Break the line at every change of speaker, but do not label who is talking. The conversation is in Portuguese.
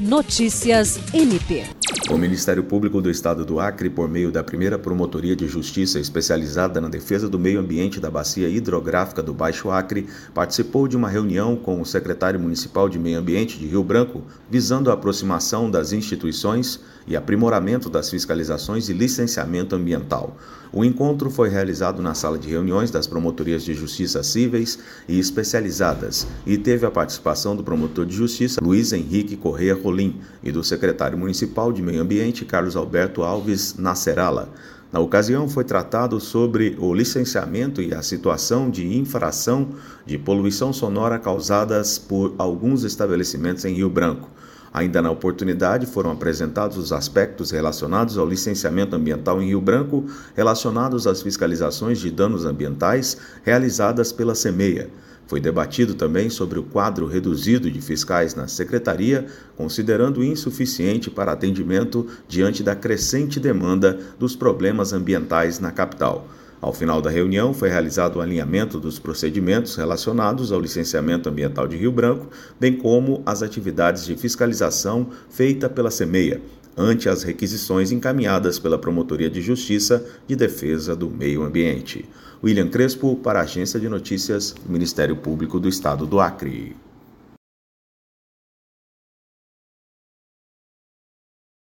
Notícias MP.
O Ministério Público do Estado do Acre, por meio da primeira Promotoria de Justiça especializada na defesa do meio ambiente da Bacia Hidrográfica do Baixo Acre, participou de uma reunião com o secretário municipal de Meio Ambiente de Rio Branco, visando a aproximação das instituições e aprimoramento das fiscalizações e licenciamento ambiental. O encontro foi realizado na sala de reuniões das promotorias de justiça cíveis e especializadas e teve a participação do promotor de justiça Luiz Henrique Correia Rolim e do secretário municipal de Meio Ambiente, Carlos Alberto Alves Nascerala. Na ocasião, foi tratado sobre o licenciamento e a situação de infração de poluição sonora causadas por alguns estabelecimentos em Rio Branco. Ainda na oportunidade, foram apresentados os aspectos relacionados ao licenciamento ambiental em Rio Branco, relacionados às fiscalizações de danos ambientais realizadas pela SEMEIA. Foi debatido também sobre o quadro reduzido de fiscais na secretaria, considerando insuficiente para atendimento diante da crescente demanda dos problemas ambientais na capital. Ao final da reunião, foi realizado o alinhamento dos procedimentos relacionados ao licenciamento ambiental de Rio Branco, bem como as atividades de fiscalização feita pela SEMEIA, ante as requisições encaminhadas pela Promotoria de Justiça de Defesa do Meio Ambiente. William Crespo, para a Agência de Notícias Ministério Público do Estado do Acre.